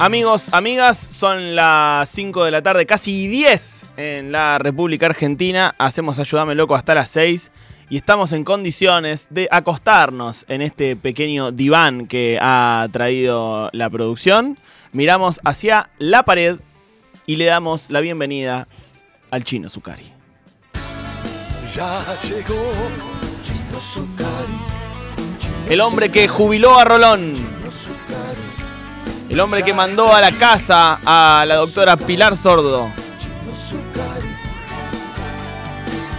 Amigos, amigas, son las 5 de la tarde, casi 10 en la República Argentina. Hacemos Ayúdame Loco hasta las 6 y estamos en condiciones de acostarnos en este pequeño diván que ha traído la producción. Miramos hacia la pared y le damos la bienvenida al chino Zucari. Ya llegó Chino Zucari. El hombre que jubiló a Rolón. El hombre que mandó a la casa a la doctora Pilar Sordo.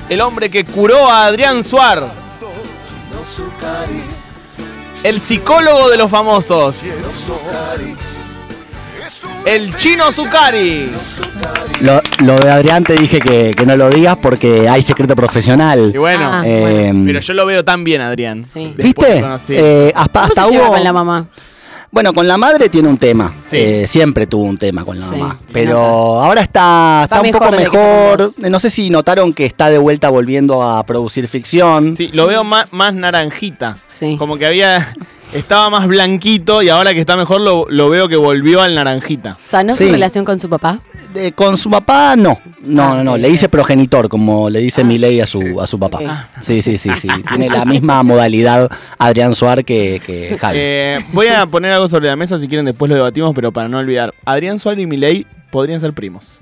El hombre que curó a Adrián Suar. El psicólogo de los famosos. El chino Zucari. Lo, lo de Adrián te dije que, que no lo digas porque hay secreto profesional. Y bueno, Ah, Eh, pero yo lo veo tan bien, Adrián. Sí. ¿Viste? Eh, hasta ¿Cómo hasta hubo. con la mamá? Bueno, con la madre tiene un tema. Sí. Eh, siempre tuvo un tema con la Sí, mamá. Pero ahora está, está, Está un poco mejor. Eh, No sé si notaron que está de vuelta volviendo a producir ficción. Sí, lo veo más, más naranjita. Sí. Como que había. Estaba más blanquito y ahora que está mejor lo, lo veo que volvió al naranjita. ¿Sanó Sí. su relación con su papá? Eh, con su papá, no. No, Ah, no, no. Le dice progenitor, como le dice Milei a su, a su papá. Sí, sí, sí, sí. Tiene la misma modalidad Adrián Suar que, que Javi. Eh, voy a poner algo sobre la mesa si quieren después lo debatimos, pero para no olvidar. Adrián Suárez y Milei podrían ser primos.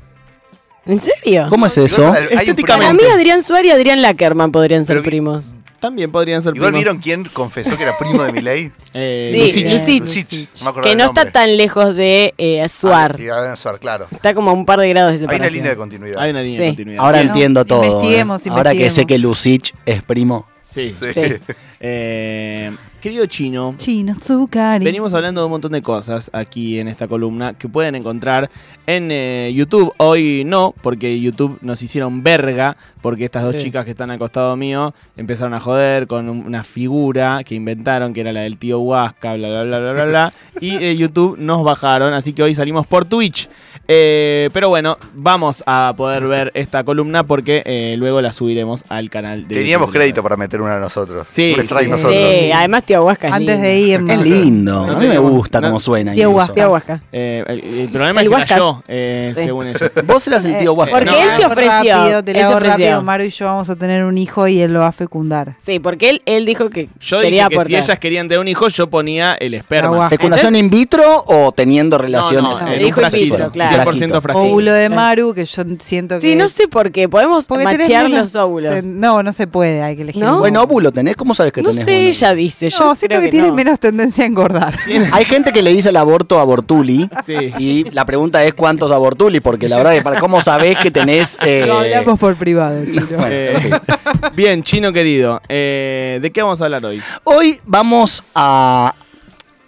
¿En serio? ¿Cómo es eso? Estéticamente. Para mí Adrián Suárez y Adrián Lackerman podrían ser Pero primos. También podrían ser Igual primos. vieron quién confesó que era primo de Milei. Eh, Sí, Lucich. Lucich. Lucich. No me Que el no está tan lejos de eh, Suar. Ah, Suar, claro. Está como a un par de grados de Hay una línea de continuidad. Hay una línea de Sí. continuidad. Ahora Bien. entiendo todo. investiguemos, ¿eh? Ahora que sé investiguemos. que Lucich es primo. Sí. Sí. Sí. Eh, querido chino, Chino Zucari. venimos hablando de un montón de cosas aquí en esta columna que pueden encontrar en eh, YouTube. Hoy no, porque YouTube nos hicieron verga, porque estas dos Sí. chicas que están al costado mío empezaron a joder con un- una figura que inventaron, que era la del tío Huasca, bla, bla, bla, bla, bla, bla. y eh, YouTube nos bajaron, así que hoy salimos por Twitch. Eh, pero bueno, vamos a poder ver esta columna porque eh, luego la subiremos al canal de Teníamos YouTube. crédito para meter una de nosotros. Sí, sí. nosotros. Sí, además Tío Huasca es Antes lindo. de irnos. Es lindo. No A mí me gusta no- cómo suena. Tío incluso. Huasca. Tío Huasca. Eh, el, el problema El es que era yo, eh, Sí. según ellos. Vos eras el tío Huasca. Porque No, él se ofreció. Rápido, te él se ofreció. rápido. Maru y yo vamos a tener un hijo y él lo va a fecundar. Sí, porque él, él dijo que Yo quería dije que si ellas querían tener un hijo, yo ponía el esperma. ¿Fecundación in vitro o teniendo relaciones? No, no, No, en dijo un in vitro, frasquito, claro. 100% frasquito. Óvulo de. Maru, que yo siento que. Sí, no sé por qué. Podemos machear los óvulos. No, no se puede, hay que elegir. ¿No? uno. Buen óvulo tenés. ¿Cómo sabes que No tenés sé, buen ella dice. Yo No, siento creo que, que, tiene no. menos tendencia a engordar. Hay gente que le dice el aborto abortuli. Sí. Y la pregunta es cuántos abortuli, porque la verdad es para cómo sabés que tenés. eh, Lo hablamos por privado, chino. Eh, bien, chino querido, eh, ¿de qué vamos a hablar hoy? Hoy vamos a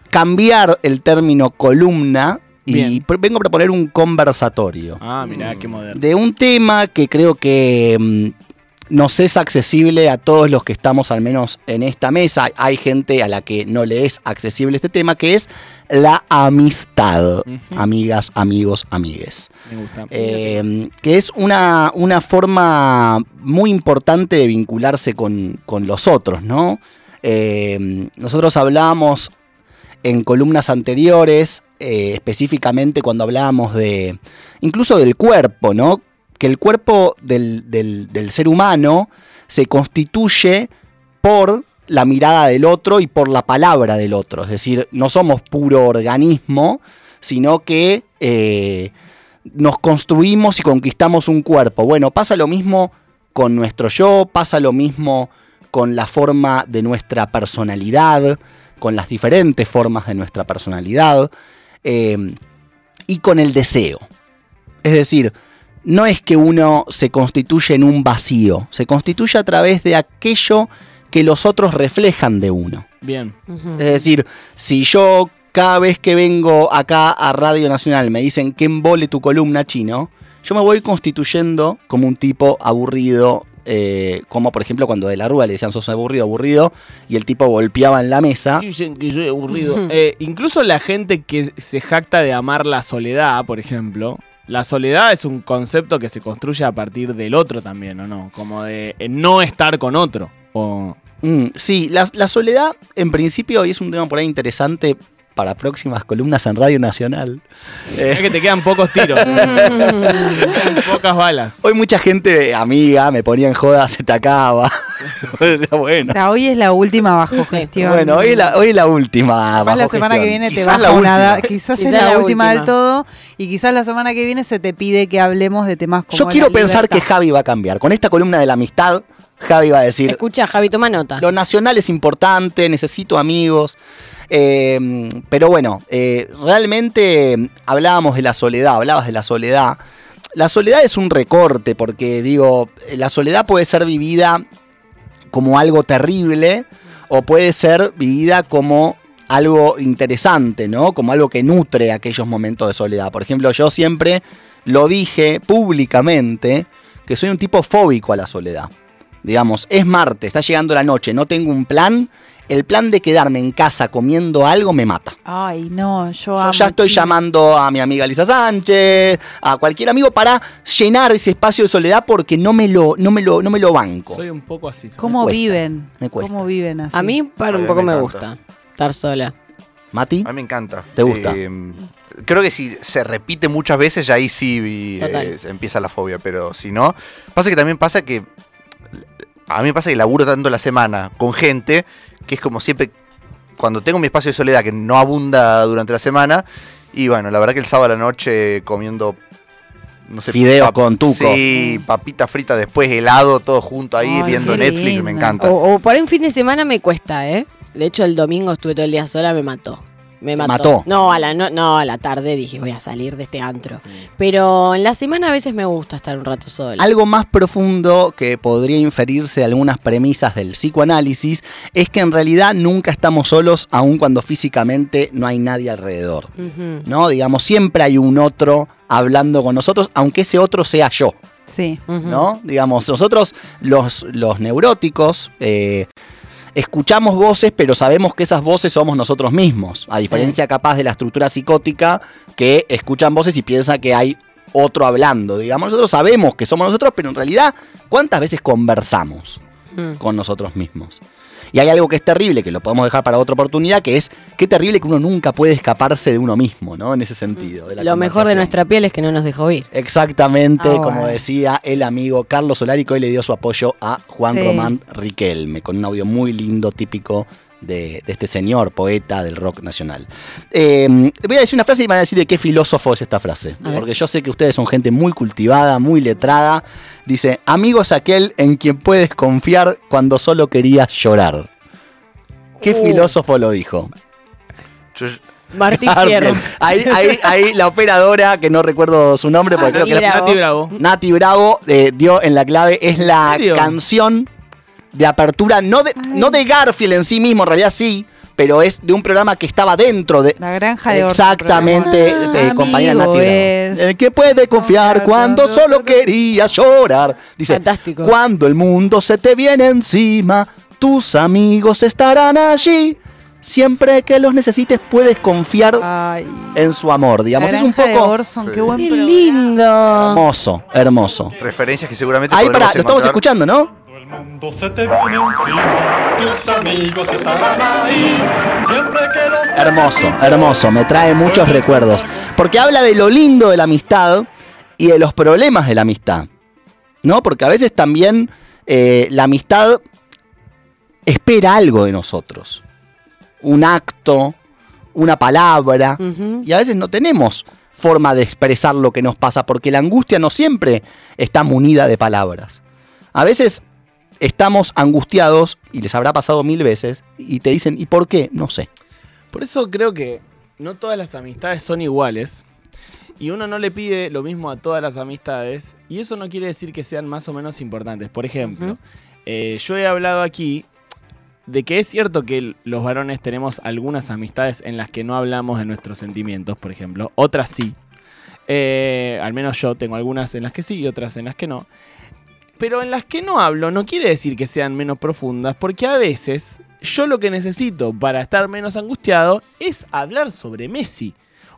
cambiar el término columna y Bien. vengo a proponer un conversatorio Ah, mirá, qué moderno. de un tema que creo que mm, nos es accesible a todos los que estamos al menos en esta mesa. Hay gente a la que no le es accesible este tema, que es la amistad. Amigas, amigos, amigues. Me gusta. Eh, que es una, una forma muy importante de vincularse con, con los otros, ¿no? Eh, nosotros hablábamos en columnas anteriores, eh, específicamente cuando hablábamos de, incluso del cuerpo, ¿no? Que el cuerpo del, del- ser humano se constituye por la mirada del otro y por la palabra del otro. Es decir, no somos puro organismo, sino que eh, nos construimos y conquistamos un cuerpo. Bueno, pasa lo mismo con nuestro yo, pasa lo mismo con la forma de nuestra personalidad, con las diferentes formas de nuestra personalidad eh, y con el deseo. Es decir, no es que uno se constituye en un vacío, se constituye a través de aquello que los otros reflejan de uno. Bien. Es decir, si yo cada vez que vengo acá a Radio Nacional me dicen que embole tu columna chino, yo me voy constituyendo como un tipo aburrido, eh, como por ejemplo cuando de la Rúa le decían sos aburrido, aburrido, y el tipo golpeaba en la mesa. Dicen que soy aburrido. Eh, incluso la gente que se jacta de amar la soledad, por ejemplo. La soledad es un concepto que se construye a partir del otro también, ¿o no? Como de eh, no estar con otro. O, Mm, sí, la, la soledad en principio, y es un tema por ahí interesante, para próximas columnas en Radio Nacional. Es que te quedan pocos tiros. te pocas balas. Hoy mucha gente amiga me ponía en joda, se te acaba. Decía, O bueno, sea, hoy es la última bajo gestión. bueno, hoy es la, hoy es la última. Capaz la bajo semana que viene te Quizás baja la una Quizás, Quizás es la, la última del todo. Y quizás la semana que viene se te pide que hablemos de temas como Yo quiero la pensar que. Javi va a cambiar. Con esta columna de la amistad, Javi va a decir, Escucha, Javi, toma nota. Lo nacional es importante, necesito amigos. Eh, pero bueno, eh, realmente hablábamos de la soledad, hablabas de la soledad. La soledad es un recorte, porque digo, la soledad puede ser vivida como algo terrible o puede ser vivida como algo interesante, ¿no? Como algo que nutre aquellos momentos de soledad. Por ejemplo, yo siempre lo dije públicamente que soy un tipo fóbico a la soledad. Digamos, es martes, está llegando la noche, no tengo un plan. El plan de quedarme en casa comiendo algo me mata. Ay, no, yo, Yo amo, ya estoy llamando a mi amiga Lisa Sánchez, a cualquier amigo para llenar ese espacio de soledad porque no me lo, no me lo, no me lo banco. Soy un poco así. ¿Cómo cuesta, viven? me cuesta. ¿Cómo viven así? A mí, para un poco me gusta estar sola. Mati, A mí me encanta. ¿Te gusta? Eh, creo que si se repite muchas veces, ya ahí sí eh, empieza la fobia. Pero si no, pasa que también pasa que. A mí me pasa que laburo tanto la semana con gente que es como siempre. Cuando tengo mi espacio de soledad que no abunda durante la semana. Y bueno, la verdad que el sábado a la noche comiendo. No sé, Fideo con tuco. Sí, papita frita después, helado, todo junto ahí, Ay, viendo Netflix, lindo. me encanta. O, o por ahí un fin de semana me cuesta, ¿eh? De hecho, el domingo estuve todo el día sola, me mató. Me ¿Te mató. mató? No, a la no, no, a la tarde dije, voy a salir de este antro. Pero en la semana a veces me gusta estar un rato sola. algo más profundo que podría inferirse de algunas premisas del psicoanálisis es que en realidad nunca estamos solos aun cuando físicamente no hay nadie alrededor. ¿No? Digamos, siempre hay un otro hablando con nosotros, aunque ese otro sea yo. Sí. ¿no? Digamos, nosotros los, los neuróticos eh, escuchamos voces, pero sabemos que esas voces somos nosotros mismos, a diferencia capaz de la estructura psicótica que escuchan voces y piensa que hay otro hablando, digamos, nosotros sabemos que somos nosotros, pero en realidad, ¿cuántas veces conversamos Mm. con nosotros mismos? Y hay algo que es terrible, que lo podemos dejar para otra oportunidad, que es qué terrible que uno nunca puede escaparse de uno mismo, ¿no? En ese sentido. de la Lo mejor de nuestra piel es que no nos dejó ir. Exactamente, Ah, como decía el amigo Carlos Solari, que hoy le dio su apoyo a Juan Sí. Román Riquelme, con un audio muy lindo, típico de, de este señor, poeta del rock nacional. Eh, voy a decir una frase y me van a decir de qué filósofo es esta frase, porque yo sé que ustedes son gente muy cultivada, muy letrada. Dice, amigo es aquel en quien puedes confiar cuando solo querías llorar. ¿Qué Uh. filósofo lo dijo? Yo- Martín Arden. Fierro. Ahí, ahí, ahí la operadora, que no recuerdo su nombre, porque creo que la- Nati Bravo. Nati Bravo eh, dio en la clave, es la canción de apertura, no de, no de Garfield en sí mismo, en realidad sí, pero es de un programa que estaba dentro de... La granja de Exactamente, programa. eh, compañera Amigo Nati Bravo. es- El que puede confiar cuando solo quería llorar. Dice, Fantástico. cuando el mundo se te viene encima, tus amigos estarán allí. Siempre que los necesites puedes confiar Ay. en su amor, La digamos. Es un de poco Orson, Sí. qué buen Qué programa. lindo. hermoso, hermoso. referencias que seguramente Ahí para, lo estamos encontrar. escuchando, ¿no? El mundo se te viene encima, tus amigos estarán ahí, siempre que los Hermoso, hermoso, me trae muchos recuerdos. Porque habla de lo lindo de la amistad y de los problemas de la amistad. ¿No? Porque a veces también eh, la amistad espera algo de nosotros. Un acto, una palabra. Y a veces no tenemos forma de expresar lo que nos pasa, porque la angustia no siempre está munida de palabras. A veces estamos angustiados, y les habrá pasado mil veces, y te dicen, ¿y por qué? No sé. Por eso creo que no todas las amistades son iguales. Y uno no le pide lo mismo a todas las amistades. Y eso no quiere decir que sean más o menos importantes. Por ejemplo, eh, yo he hablado aquí de que es cierto que los varones tenemos algunas amistades en las que no hablamos de nuestros sentimientos, por ejemplo. Otras sí. Eh, al menos yo tengo algunas en las que sí y otras en las que no. Pero en las que no hablo no quiere decir que sean menos profundas, porque a veces yo lo que necesito para estar menos angustiado es hablar sobre Messi.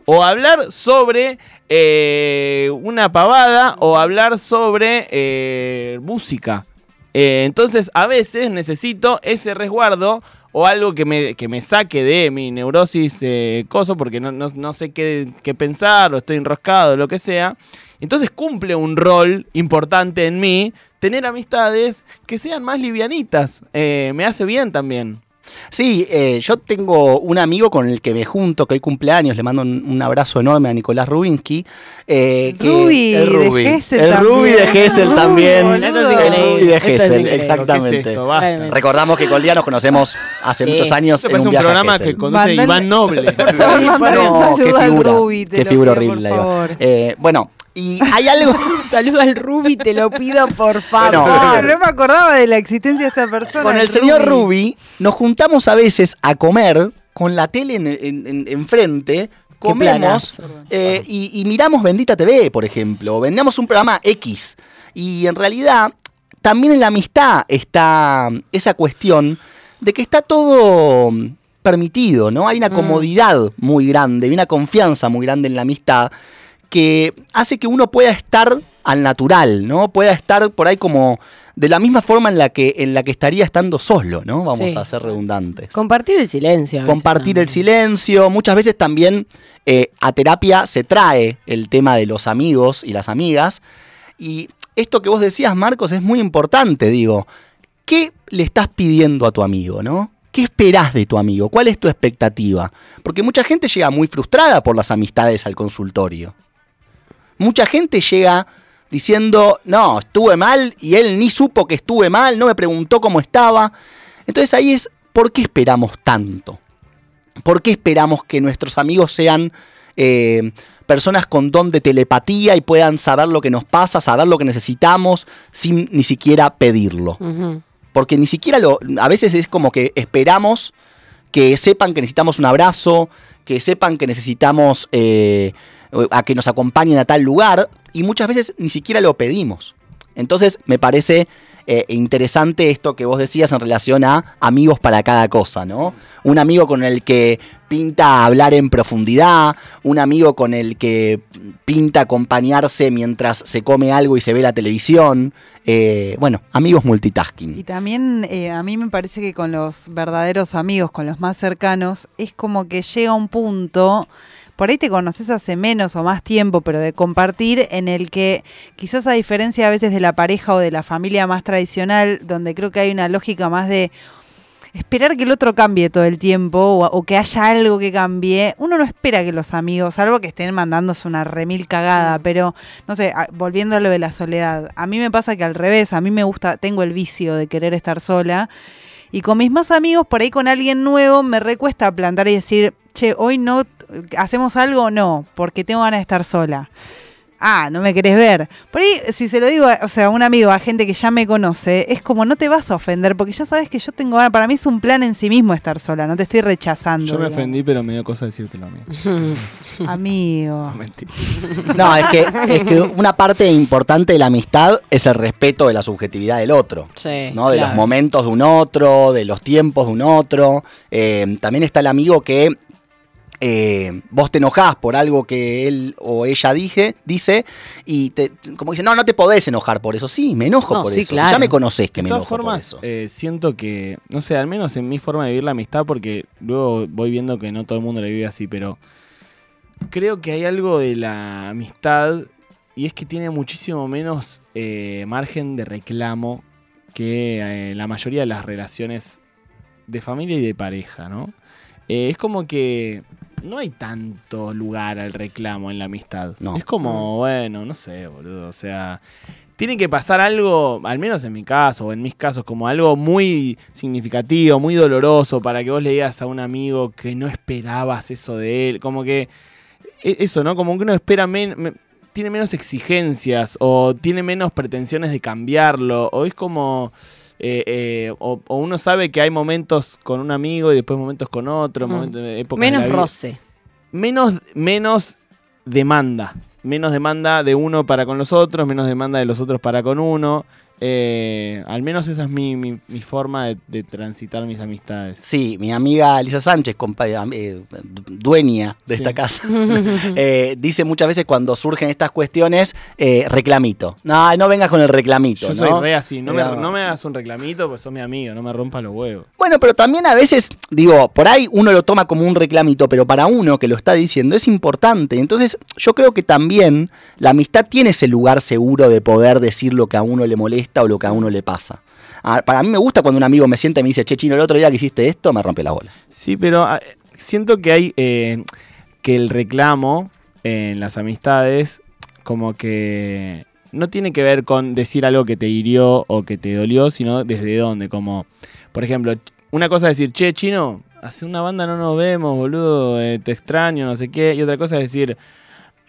O hablar sobre eh, una pavada o hablar sobre eh, música. Eh, entonces a veces necesito ese resguardo o algo que me, que me saque de mi neurosis eh, coso, porque no, no- no sé qué, qué pensar, o estoy enroscado, lo que sea. Entonces cumple un rol importante en mí tener amistades que sean más livianitas. Eh, me hace bien también. Sí, eh, yo tengo un amigo con el que me junto, que hoy cumpleaños, le mando un, un abrazo enorme a Nicolás Rubinsky. eh, El que- Rubi el de El también. Rubi de Gessel también. boludo. El. Rubi de Gessel, increíble. ¿Qué es exactamente. esto? Recordamos que con Lía nos conocemos hace muchos años en un viaje programa que conduce Mandale- Iván Noble. No, qué figura, Rubi, qué figura horrible. Eh, bueno, y hay algo... Saluda al Ruby, te lo pido por favor. Bueno, no me acordaba de la existencia de esta persona. con el señor Ruby nos juntamos a veces a comer con la tele en, en- en- enfrente, comemos eh, y, y miramos Bendita TV, por ejemplo, o vendamos un programa X. Y en realidad, también en la amistad está esa cuestión de que está todo permitido, ¿no? Hay una Mm. comodidad muy grande, hay una confianza muy grande en la amistad que hace que uno pueda estar al natural, ¿no? Pueda estar por ahí como de la misma forma en la que, en la que estaría estando solo, ¿no? Vamos Sí. a ser redundantes. Compartir el silencio. Compartir el silencio. Muchas veces también eh, a terapia se trae el tema de los amigos y las amigas. Y esto que vos decías, Marcos, es muy importante, digo. ¿Qué le estás pidiendo a tu amigo, no? ¿Qué esperás de tu amigo? ¿Cuál es tu expectativa? Porque mucha gente llega muy frustrada por las amistades al consultorio. Mucha gente llega diciendo, no, estuve mal y él ni supo que estuve mal, no me preguntó cómo estaba. Entonces ahí es, ¿por qué esperamos tanto? ¿Por qué esperamos que nuestros amigos sean eh, personas con don de telepatía y puedan saber lo que nos pasa, saber lo que necesitamos sin ni siquiera pedirlo? Porque ni siquiera lo. A veces es como que esperamos que sepan que necesitamos un abrazo, que sepan que necesitamos eh, a que nos acompañen a tal lugar, y muchas veces ni siquiera lo pedimos. Entonces me parece eh, interesante esto que vos decías en relación a amigos para cada cosa, ¿no? Un amigo con el que pinta hablar en profundidad, un amigo con el que pinta acompañarse mientras se come algo y se ve la televisión. Eh, bueno, amigos Y multitasking. también eh, a mí me parece que con los verdaderos amigos, con los más cercanos, es como que llega un punto, por ahí te conoces hace menos o más tiempo, pero de compartir en el que quizás a diferencia a veces de la pareja o de la familia más tradicional, donde creo que hay una lógica más de esperar que el otro cambie todo el tiempo o, o que haya algo que cambie, uno no espera que los amigos, salvo que estén mandándose una remil cagada, pero no sé, a- volviendo a lo de la soledad, a mí me pasa que al revés, a mí me gusta, tengo el vicio de querer estar sola y con mis más amigos, por ahí con alguien nuevo, me recuesta plantar y decir, che, hoy no, hacemos algo o no, porque tengo ganas de estar sola. Ah, no me querés ver. Por ahí, si se lo digo, a- o sea, a un amigo, a gente que ya me conoce, es como no te vas a ofender, porque ya sabes que yo tengo ganas. Para mí es un plan en sí mismo estar sola, no te estoy rechazando. Yo me ofendí, pero me dio cosa decírtelo a mí. Amigo. No, mentira. No, es que, es que una parte importante de la amistad es el respeto de la subjetividad del otro. Sí, ¿no? De claro. los momentos de un otro, de los tiempos de un otro. Eh, también está el amigo que eh, vos te enojás por algo que él o ella dije, dice y te, como dice, no, no te podés enojar por eso. Sí, me enojo No, por sí, eso. claro. Ya me conocés que De me todas enojo por formas, eso. eh, siento que, no sé, al menos en mi forma de vivir la amistad, porque luego voy viendo que no todo el mundo la vive así, pero creo que hay algo de la amistad y es que tiene muchísimo menos eh, margen de reclamo que eh, la mayoría de las relaciones de familia y de pareja, ¿no? Eh, es como que no hay tanto lugar al reclamo en la amistad. No. Es como, bueno, no sé, boludo. O sea, tiene que pasar algo, al menos en mi caso, o en mis casos, como algo muy significativo, muy doloroso, para que vos le digas a un amigo que no esperabas eso de él. Como que, e- eso, ¿no? Como que uno espera men- me- tiene menos exigencias, o tiene menos pretensiones de cambiarlo, o es como. Eh, eh, o, o uno sabe que hay momentos con un amigo y después momentos con otro, Mm. momentos, la Menos roce. menos, menos demanda. Menos demanda de uno para con los otros, menos demanda de los otros para con uno. Eh, al menos esa es mi, mi- mi forma de, de transitar mis amistades. Sí, mi amiga Lisa Sánchez, compa- eh, dueña de Sí. esta casa, eh, dice muchas veces cuando surgen estas cuestiones, eh, reclamito. No, no vengas con el reclamito. Yo ¿no? soy re así, no me, no me hagas un reclamito, pues sos mi amigo, no me rompas los huevos. Bueno, pero también a veces, digo, por ahí uno lo toma como un reclamito, pero para uno que lo está diciendo es importante. Entonces, yo creo que también la amistad tiene ese lugar seguro de poder decir lo que a uno le molesta o lo que a uno le pasa. Ah, Para mí me gusta cuando un amigo me sienta y me dice, che, chino, el otro día que hiciste esto, me rompe la bola. Sí, pero ah, siento que hay eh, que el reclamo en las amistades como que no tiene que ver con decir algo que te hirió o que te dolió, sino desde dónde, como por ejemplo, una cosa es decir, che, chino, hace una banda no nos vemos, boludo, eh, te extraño, no sé qué, y otra cosa es decir,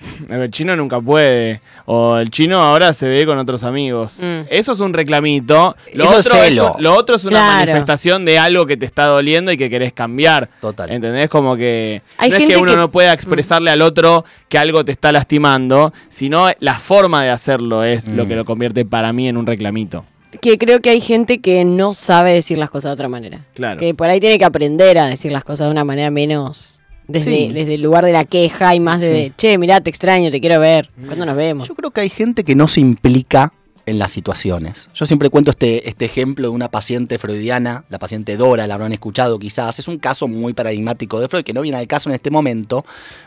el chino nunca puede, o el chino ahora se ve con otros amigos. Mm. Eso es un reclamito. Lo, Eso otro, celo. lo otro es una Claro. manifestación de algo que te está doliendo y que querés cambiar. Total. ¿Entendés? Como que Hay no es que uno que- no pueda expresarle al otro que algo te está lastimando, sino la forma de hacerlo es lo Mm. que lo convierte para mí en un reclamito. Que creo que hay gente que no sabe decir las cosas de otra manera. Claro. Que por ahí tiene que aprender a decir las cosas de una manera menos. Desde, Sí. desde el lugar de la queja y más de, che, mirá, te extraño, te quiero ver. ¿Cuándo nos vemos? Yo creo que hay gente que no se implica en las situaciones. Yo siempre cuento este, este ejemplo de una paciente freudiana, la paciente Dora, la habrán escuchado quizás. Es un caso muy paradigmático de Freud, que no viene al caso en este momento,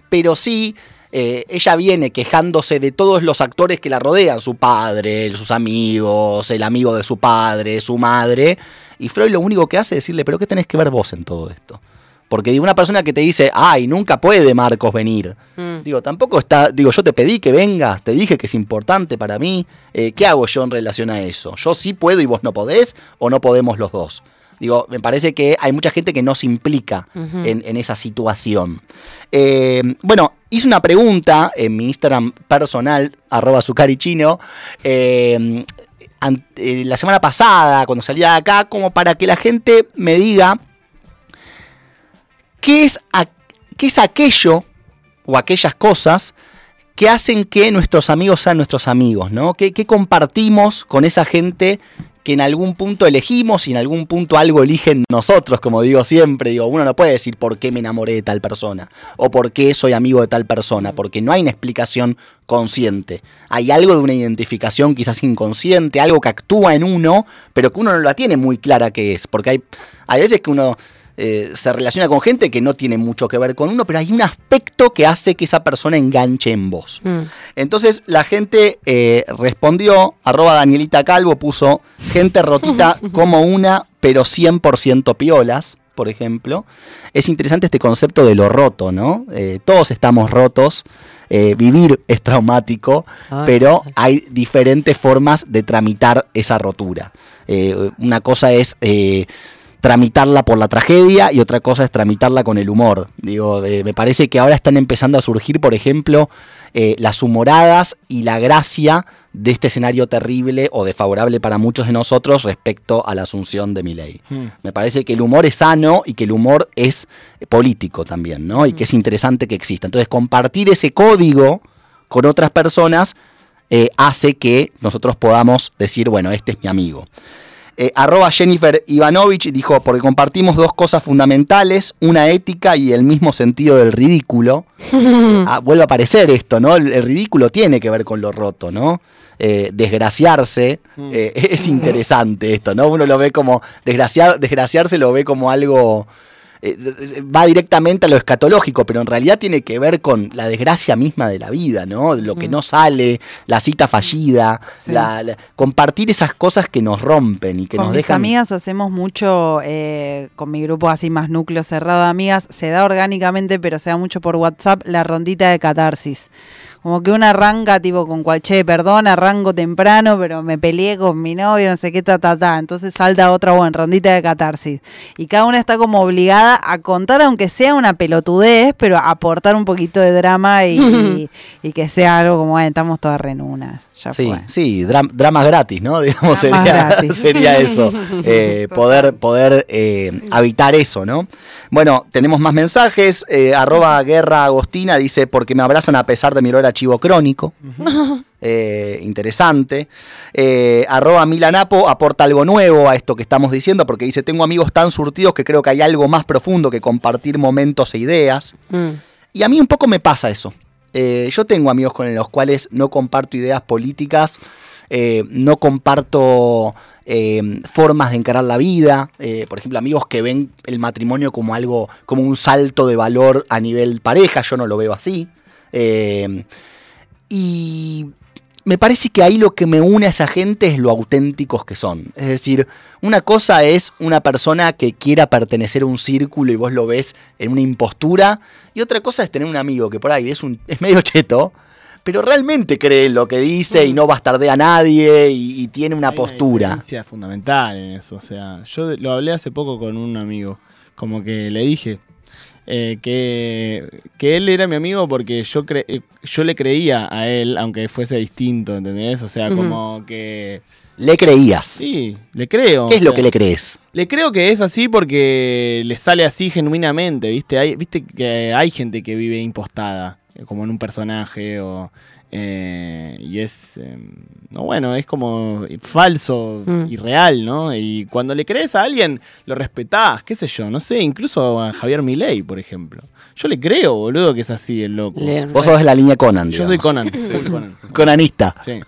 pero sí eh, ella viene quejándose de todos los actores que la rodean, su padre, sus amigos, el amigo de su padre, su madre, y Freud lo único que hace es decirle, pero ¿qué tenés que ver vos en todo esto? Porque digo, una persona que te dice, ay, nunca puede Marcos venir. Mm. Digo, tampoco está, digo, yo te pedí que vengas, te dije que es importante para mí. eh, ¿Qué hago yo en relación a eso? ¿Yo sí puedo y vos no podés o no podemos los dos? Digo, me parece que hay mucha gente que no se implica en, en esa situación. Eh, bueno, hice una pregunta en mi Instagram personal, arroba sucarichino, eh, la semana pasada, cuando salía de acá, como para que la gente me diga qué es, aquello o aquellas cosas que hacen que nuestros amigos sean nuestros amigos, ¿no? ¿Qué, qué compartimos con esa gente que en algún punto elegimos y en algún punto algo eligen nosotros, como digo siempre, digo, uno no puede decir por qué me enamoré de tal persona o por qué soy amigo de tal persona, porque no hay una explicación consciente. Hay algo de una identificación quizás inconsciente, algo que actúa en uno, pero que uno no la tiene muy clara qué es, porque hay, hay veces que uno eh, se relaciona con gente que no tiene mucho que ver con uno, pero hay un aspecto que hace que esa persona enganche en vos. Mm. Entonces la gente eh, respondió, arroba Danielita Calvo puso gente rotita como una, pero 100% piolas, por ejemplo. Es interesante este concepto de lo roto, ¿no? Eh, todos estamos rotos, eh, vivir es traumático, Ay, pero ay. hay diferentes formas de tramitar esa rotura. Eh, una cosa es... eh, tramitarla por la tragedia y otra cosa es tramitarla con el humor. Digo, eh, me parece que ahora están empezando a surgir, por ejemplo, eh, las humoradas y la gracia de este escenario terrible o desfavorable para muchos de nosotros respecto a la asunción de Milei. Hmm. Me parece que el humor es sano y que el humor es político también, ¿no? Y que es interesante que exista. Entonces, compartir ese código con otras personas eh, hace que nosotros podamos decir, bueno, este es mi amigo. Eh, arroba Jennifer Ivanovich dijo, porque compartimos dos cosas fundamentales, una ética y el mismo sentido del ridículo. Ah, vuelve a aparecer esto, ¿no? El, el ridículo tiene que ver con lo roto, ¿no? Eh, desgraciarse, eh, es interesante esto, ¿no? Uno lo ve como, desgraciar, desgraciarse lo ve como algo, eh, va directamente a lo escatológico, pero en realidad tiene que ver con la desgracia misma de la vida, ¿no? Lo que no sale, la cita fallida, Sí. la- la- compartir esas cosas que nos rompen y que con nos mis dejan... amigas hacemos mucho, eh, con mi grupo así más núcleo cerrado de amigas, se da orgánicamente, pero se da mucho por WhatsApp, la rondita de catarsis. Como que una arranca tipo con cual, che, perdón, arranco temprano, pero me peleé con mi novio, no sé qué, ta, ta, ta. Entonces salta otra, bueno, rondita de catarsis. Y cada una está como obligada a contar, aunque sea una pelotudez, pero a aportar un poquito de drama y, y- y que sea algo como, bueno, estamos todas renunas. Ya Sí, fue. sí, dram- dramas gratis, ¿no? Digamos, sería, gratis. sería eso, eh, poder, poder eh, habitar eso, ¿no? Bueno, tenemos más mensajes, eh, arroba guerra agostina dice, porque me abrazan a pesar de mi olor a chivo crónico. eh, interesante. Eh, arroba Milanapo aporta algo nuevo a esto que estamos diciendo, porque dice, tengo amigos tan surtidos que creo que hay algo más profundo que compartir momentos e ideas. Mm. Y a mí un poco me pasa eso. Eh, yo tengo amigos con los cuales no comparto ideas políticas, eh, no comparto eh, formas de encarar la vida. por ejemplo, amigos que ven el matrimonio como algo, como un salto de valor a nivel pareja, yo no lo veo así. Y me parece que ahí lo que me une a esa gente es lo auténticos que son. Es decir, una cosa es una persona que quiera pertenecer a un círculo y vos lo ves en una impostura, y otra cosa es tener un amigo que por ahí es, un, es medio cheto, pero realmente cree en lo que dice y no bastardea a nadie y, y tiene una Hay postura. diferencia fundamental en eso. O sea, yo lo hablé hace poco con un amigo. Como que le dije eh, que, que él era mi amigo porque yo, cre- eh, yo le creía a él, aunque fuese distinto, ¿entendés? O sea, como que. Le creías. Sí, le creo. ¿Qué es o lo sea, que le crees? Le creo que es así porque le sale así genuinamente, ¿viste? Hay, Viste que hay gente que vive impostada, eh, como en un personaje o... eh, y es... eh, no, bueno, es como falso, Mm. irreal, ¿no? Y cuando le crees a alguien, lo respetás, qué sé yo, no sé, incluso a Javier Milei, por ejemplo. Yo le creo, boludo, que es así el loco. Le- Vos sos de la línea Conan. Yo soy digamos. Conan, soy Conan. Conanista. Sí.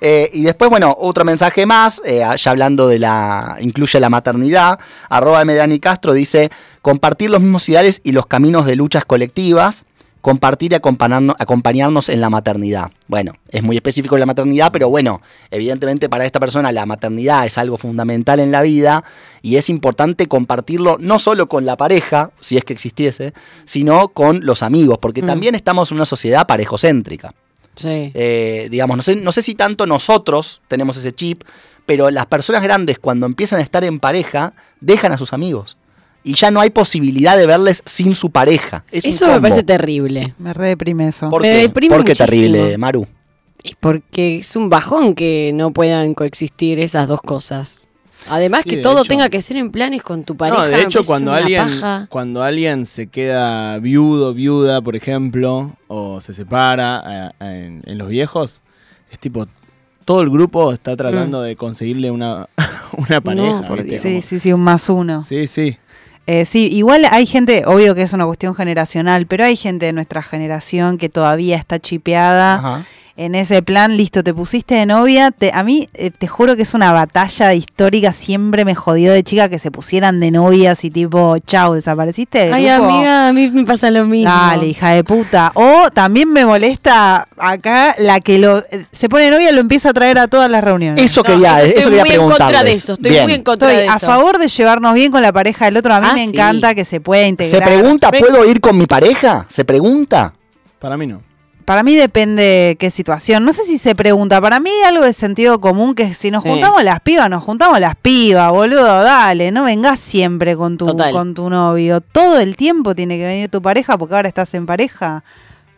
Eh, y después, bueno, otro mensaje más, eh, ya hablando de la, incluye la maternidad, arroba Medani Castro dice, compartir los mismos ideales y los caminos de luchas colectivas, compartir y acompañarnos, acompañarnos en la maternidad. Bueno, es muy específico la maternidad, pero bueno, evidentemente para esta persona la maternidad es algo fundamental en la vida y es importante compartirlo no solo con la pareja, si es que existiese, sino con los amigos, porque Mm. también estamos en una sociedad parejocéntrica. Sí. Eh, digamos, no sé, no sé si tanto nosotros tenemos ese chip, pero las personas grandes cuando empiezan a estar en pareja, dejan a sus amigos. Y ya no hay posibilidad de verles sin su pareja. Es Eso me parece terrible. Me re deprime eso. ¿Por me qué? deprime ¿Por qué terrible, Maru? Porque es un bajón que no puedan coexistir esas dos cosas. Además Sí, que todo hecho. tenga que ser en planes con tu pareja. No, de hecho, cuando alguien, paja. cuando alguien se queda viudo, viuda, por ejemplo, o se separa eh, en, en los viejos, es tipo, todo el grupo está tratando de conseguirle una, una pareja. Sí, Como- sí, sí, un más uno. sí, sí. Eh, sí, igual hay gente, obvio que es una cuestión generacional, pero hay gente de nuestra generación que todavía está chipeada Ajá. En ese plan. Listo, te pusiste de novia. Te, a mí, eh, te juro que es una batalla histórica. Siempre me jodió de chica que se pusieran de novias y tipo, chau, desapareciste. del Ay, grupo. amiga, a mí me pasa lo mismo. Dale, hija de puta. O también me molesta acá la que lo eh, se pone novia y lo empieza a traer a todas las reuniones. Eso No, quería, eso eso estoy muy en contra de eso. Estoy Bien. muy en contra Estoy de a eso. favor de llevarnos bien con la pareja del otro. A mí Ah, me sí. encanta que se pueda ¿Se integrar. pregunta, Ve- ¿puedo ir con mi pareja? ¿Se pregunta? Para mí no. Para mí depende qué situación. No sé si se pregunta. Para mí hay algo de sentido común que si nos Sí. juntamos las pibas, nos juntamos las pibas, boludo. Dale, no vengas siempre con tu, Total. con tu novio. Todo el tiempo tiene que venir tu pareja porque ahora estás en pareja.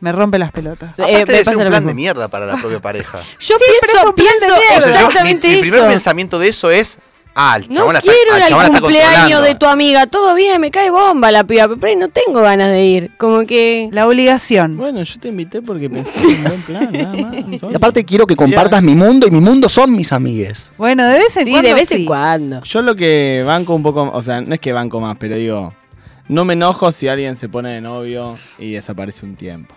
Me rompe las pelotas. Eh, Aparte me de ser pasa un plan mismo. de mierda para la propia pareja. Yo Siempre es pienso, un plan de pienso mierda. O sea, yo- exactamente mi, mi primer eso. pensamiento de eso es, ah, el No quiero ir al cumpleaños de tu amiga. Todo bien, me cae bomba la piba, pero por ahí no tengo ganas de ir. Como que... La obligación. Bueno, yo te invité porque pensé en un buen plan, nada más. Y aparte quiero que compartas mi mundo y mi mundo son mis amigues. Bueno, de vez en Sí, cuando. de vez sí. en cuando. Yo lo que banco un poco, o sea, no es que banco más, pero digo, no me enojo si alguien se pone de novio y desaparece un tiempo.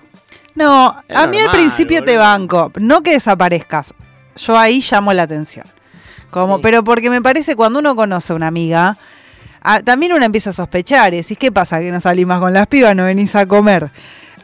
No, Es a mí al principio te banco, no que desaparezcas. Yo ahí llamo la atención. Como, Sí. pero porque me parece cuando uno conoce a una amiga, ah, también uno empieza a sospechar y decís, ¿qué pasa? Que no salís más con las pibas, no venís a comer.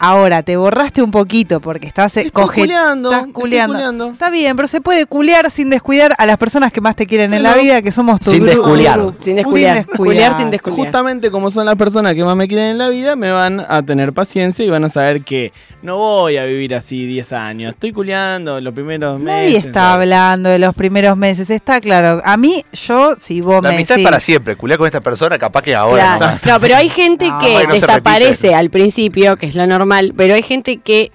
Ahora, te borraste un poquito porque estás eh, Estoy coge- culeando, estás estoy culeando. Está bien, pero se puede culear sin descuidar a las personas que más te quieren en la vida, que somos tu Sin desculiar. grupo. Sin desculiar. Culiar sin desculiar. Justamente como son las personas que más me quieren en la vida, me van a tener paciencia y van a saber que no voy a vivir así 10 años. Estoy culeando los primeros Nadie meses. está ¿sabes? hablando de los primeros meses, está claro. A mí, yo, si vos La me amistad es para siempre. Culiar con esta persona, capaz que ahora Claro. No, pero hay gente No, que desaparece al principio, que es lo normal, pero hay gente que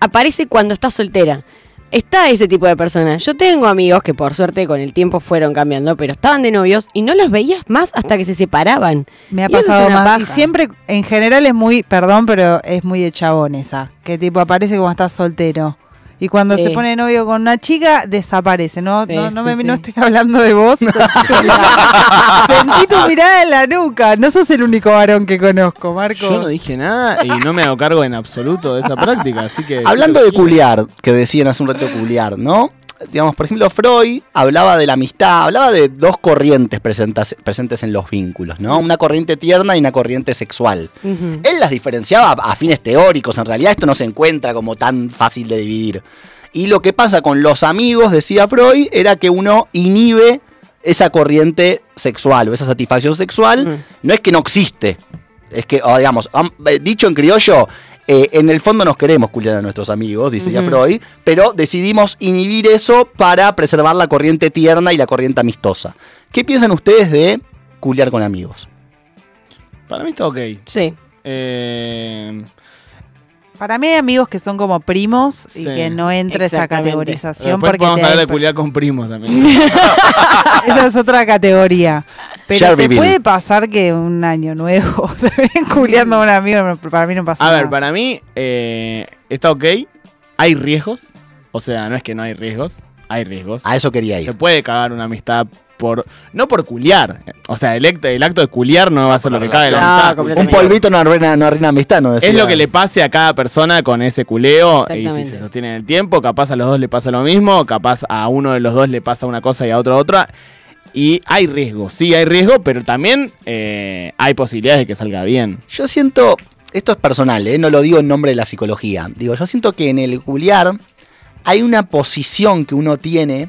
aparece cuando está soltera. Está ese tipo de personas. Yo tengo amigos que por suerte con el tiempo fueron cambiando, pero estaban de novios y no los veías más hasta que se separaban. Me ha Y pasado más. Y siempre, en general, es muy, perdón, pero es muy de chabón esa. Que tipo aparece cuando estás soltero. Y cuando Sí. se pone novio con una chica, desaparece. No, Sí, no, no, sí, me, sí. no estoy hablando de vos. Sentí tu mirada- Sentí tu mirada en la nuca. No sos el único varón que conozco, Marco. Yo no dije nada y no me hago cargo en absoluto de esa práctica, así que... Hablando de culiar, que decían hace un rato culiar, ¿no? Digamos, por ejemplo, Freud hablaba de la amistad, hablaba de dos corrientes presentas- presentes en los vínculos, ¿no? Una corriente tierna y una corriente sexual. Él las diferenciaba a fines teóricos, en realidad esto no se encuentra como tan fácil de dividir. Y lo que pasa con los amigos, decía Freud, era que uno inhibe esa corriente sexual o esa satisfacción sexual. No es que no existe, es que, digamos, am- eh, dicho en criollo, eh, en el fondo nos queremos culiar a nuestros amigos, decía Ujú. Freud, pero decidimos inhibir eso para preservar la corriente tierna y la corriente amistosa. ¿Qué piensan ustedes de culiar con amigos? Para mí está ok. Sí. Eh, Para mí hay amigos que son como primos y Sí. que no entra esa categorización después porque podemos te- hablar de culiar con primos también. esa es otra categoría. Pero te puede pasar que un año nuevo te ven culiando a un amigo, para mí no pasa A nada. ver, para mí eh, está ok. Hay riesgos. O sea, no es que no hay riesgos. Hay riesgos. A eso quería Se ir. puede cagar una amistad por. No por culiar. O sea, el, act- el acto de culiar no va a ser lo que cague la No. Ah, completamente. Un polvito no arruina, no arruina amistad, ¿no? Es decía. lo que le pase a cada persona con ese culeo y si se sostiene en el tiempo, capaz a los dos le pasa lo mismo, capaz a uno de los dos le pasa una cosa y a otro otra. Y hay riesgo, sí hay riesgo, pero también eh, hay posibilidades de que salga bien. Yo siento, esto es personal, ¿eh? no lo digo en nombre de la psicología. Digo, yo siento que en el culiar hay una posición que uno tiene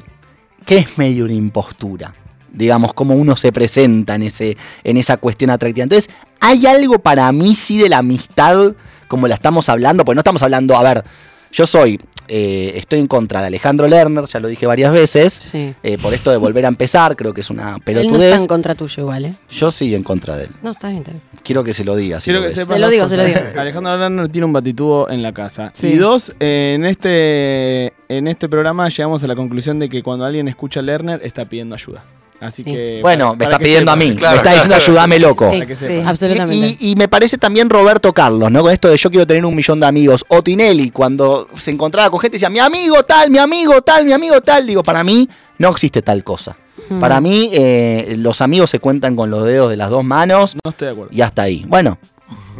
que es medio una impostura. Digamos, cómo uno se presenta en, ese, en esa cuestión atractiva. Entonces, hay algo para mí sí de la amistad, como la estamos hablando, porque no estamos hablando, a ver, yo soy, eh, estoy en contra de Alejandro Lerner, ya lo dije varias veces, Sí. eh, por esto de volver a empezar, creo que es una Él no está pelotudez. en contra tuyo igual, ¿eh? Yo sí en contra de él. No, está bien, está bien. Quiero que se lo diga. si Quiero lo que Se lo digo, se lo digo. Alejandro Lerner tiene un batitubo en la casa. Sí. Y dos, eh, en este, en este programa llegamos a la conclusión de que cuando alguien escucha Lerner está pidiendo ayuda. Así Sí. que. Bueno, para- me para está pidiendo a mí. Claro, me está diciendo claro. ayúdame loco. Sí. Sí. Absolutamente. Y, y me parece también Roberto Carlos, ¿no? Con esto de yo quiero tener un millón de amigos. O Tinelli, cuando se encontraba con gente, decía, mi amigo tal, mi amigo tal, mi amigo tal. Digo, para mí no existe tal cosa. Mm. Para mí, eh, los amigos se cuentan con los dedos de las dos manos No estoy de acuerdo. y hasta ahí. Bueno,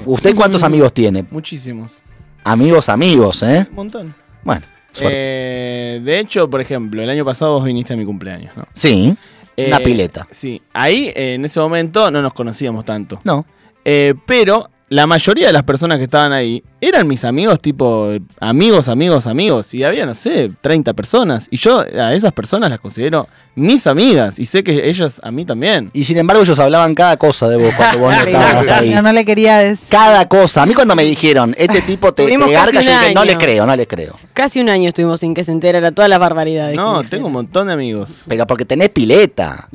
¿usted cuántos amigos tiene? Muchísimos. Amigos, amigos, ¿eh? Un montón. Bueno. Eh, de hecho, por ejemplo, el año pasado vos viniste a mi cumpleaños, ¿no? sí, una Eh, pileta. Sí, ahí eh, en ese momento no nos conocíamos tanto. No. Eh, pero la mayoría de las personas que estaban ahí eran mis amigos, tipo amigos, amigos, amigos. Y había, no sé, 30 personas. Y yo a esas personas las considero mis amigas. Y sé que ellas a mí también. Y sin embargo, ellos hablaban cada cosa de vos cuando vos no estabas ahí. No, no le quería decir. Cada cosa. A mí cuando me dijeron, este tipo te, te yo dije, no les creo, no les creo. Casi un año estuvimos sin que se enterara todas las barbaridades. No, que tengo un montón de amigos. Pero porque tenés pileta.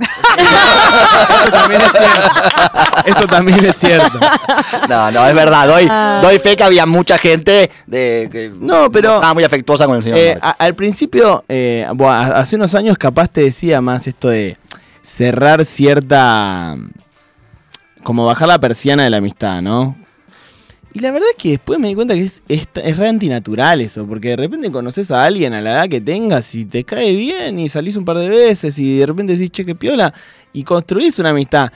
Eso también es cierto. Eso también es cierto. No, no, es verdad. Doy, Ah. doy fe que había mucha gente de, que No, pero- estaba muy afectuosa con el señor Eh, a- al principio, eh, hace unos años capaz te decía más esto de cerrar cierta... Como bajar la persiana de la amistad, ¿no? Y la verdad es que después me di cuenta que es, es, es re antinatural eso, porque de repente conoces a alguien a la edad que tengas y te cae bien y salís un par de veces y de repente decís, che, qué piola, y construís una amistad.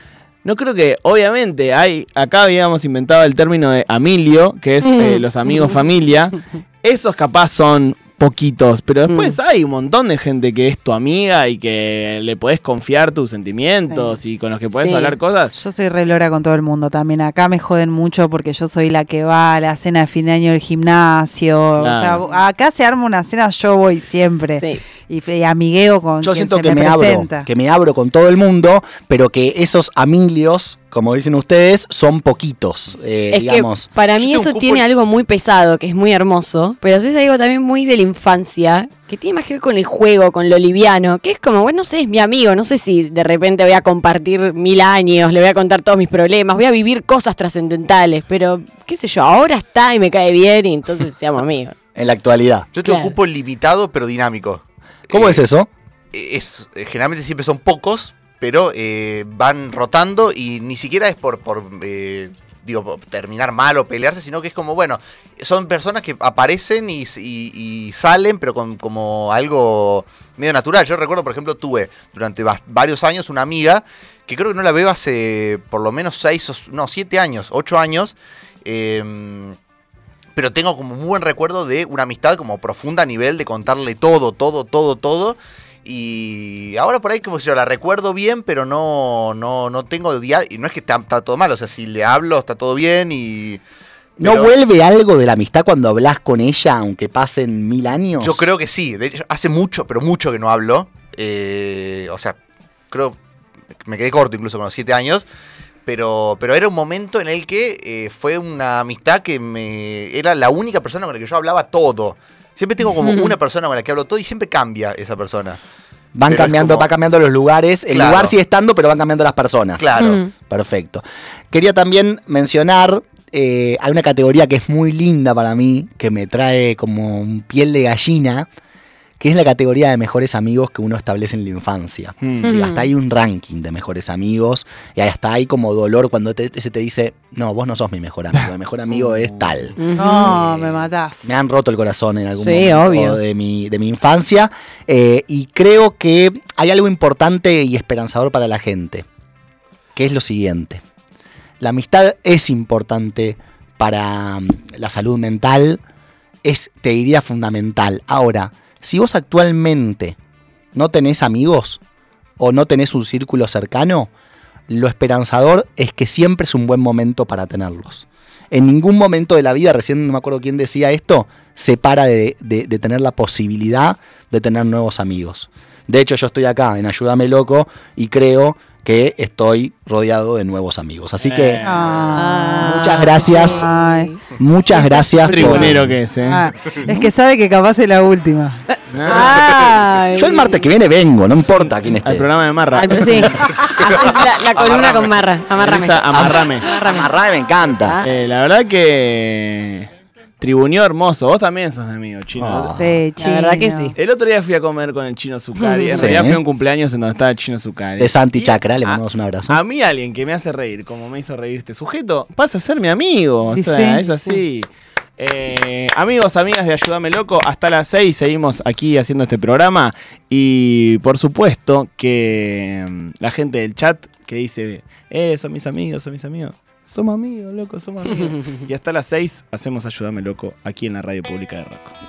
No creo que, obviamente, hay, acá habíamos inventado el término de amilio, que es eh, los amigos familia. Esos capaz son poquitos, pero después hay un montón de gente que es tu amiga y que le podés confiar tus sentimientos y con los que podés Sí. hablar cosas. Yo soy re lora con todo el mundo también. Acá me joden mucho porque yo soy la que va a la cena de fin de año del gimnasio. Claro. O sea, acá se arma una cena, yo voy siempre. Sí. Y, y amigueo con Yo quien siento se que me, me, abro, que me abro con todo el mundo, pero que esos amilios, como dicen ustedes, son poquitos, eh, Es digamos. que para mí eso un tiene en- algo muy pesado, que es muy hermoso, pero a veces hay algo también muy de la infancia, que tiene más que ver con el juego, con lo liviano, que es como, bueno, no sé, es mi amigo, no sé si de repente voy a compartir mil años, le voy a contar todos mis problemas, voy a vivir cosas trascendentales, pero qué sé yo, ahora está y me cae bien y entonces seamos amigos. En la actualidad. Yo tengo Claro. cupo limitado pero dinámico. ¿Cómo Eh, es eso? es eh, generalmente siempre son pocos, pero eh, van rotando y ni siquiera es por, por eh, digo, terminar mal o pelearse, sino que es como, bueno, son personas que aparecen y, y- y salen, pero con como algo medio natural. Yo recuerdo, por ejemplo, tuve durante va- varios años una amiga que creo que no la veo hace por lo menos seis, o, no, siete años, ocho años. em, pero tengo como muy buen recuerdo de una amistad como profunda a nivel de contarle todo, todo, todo, todo. Y ahora por ahí como si yo la recuerdo bien, pero no, no, no tengo diario. Y no es que está, está todo mal, o sea, si le hablo está todo bien y... ¿No vuelve algo de la amistad cuando hablas con ella, aunque pasen mil años? Yo creo que sí. De hecho, hace mucho, pero mucho que no hablo. Eh, o sea, creo me quedé corto incluso con los siete años. Pero, pero era un momento en el que eh, fue una amistad que me era la única persona con la que yo hablaba todo. Siempre tengo como una persona con la que hablo todo y siempre cambia esa persona. Van Pero cambiando, como- va cambiando los lugares. El Claro. lugar sigue estando, pero van cambiando las personas. Claro. Mm. Perfecto. Quería también mencionar, eh, hay una categoría que es muy linda para mí, que me trae como un piel de gallina, que es la categoría de mejores amigos que uno establece en la infancia. Mm. Digo, hasta hay un ranking de mejores amigos y hasta hay como dolor cuando te, se te dice, no, vos no sos mi mejor amigo, mi mejor amigo es tal. No, me matás. Me han roto el corazón en algún Sí, momento obvio. de mi, de mi infancia. eh, y creo que hay algo importante y esperanzador para la gente, que es lo siguiente. La amistad es importante para mm, la salud mental, es, te diría, fundamental. Ahora, si vos actualmente no tenés amigos o no tenés un círculo cercano, lo esperanzador es que siempre es un buen momento para tenerlos. En ningún momento de la vida, recién no me acuerdo quién decía esto, se para de, de- tener la posibilidad de tener nuevos amigos. De hecho, yo estoy acá en Ayúdame Loco y creo que estoy rodeado de nuevos amigos. Así que Eh. Ah. muchas gracias, Ay. muchas gracias. por- Tribunero que es, ¿eh? Ah, es que sabe que capaz es la última. Ah, Ay. Yo el martes que viene vengo, no importa quién Al esté. programa de Marra. Sí. La, la columna con marra. Amárrame. Esa, amarrame. Amarrame, me encanta. Eh, la verdad que. Tribunio hermoso. Vos también sos amigo, chino. Ah. Sí, La verdad que chino. sí. El otro día fui a comer con el chino Zucari. En Sí. realidad fui a un cumpleaños en donde estaba el chino Zucari. De Santi Y Chacra, le a- mandamos un abrazo. A mí alguien que me hace reír, como me hizo reír este sujeto, pasa a ser mi amigo. O sea, sí, es así. Eh, amigos, amigas de Ayúdame Loco, hasta las 6 seguimos aquí haciendo este programa. Y por supuesto que mm, la gente del chat que dice, eh, son mis amigos, son mis amigos. Somos amigos, loco, somos amigos. y hasta las 6 hacemos Ayúdame Loco aquí en la radio pública de Rock.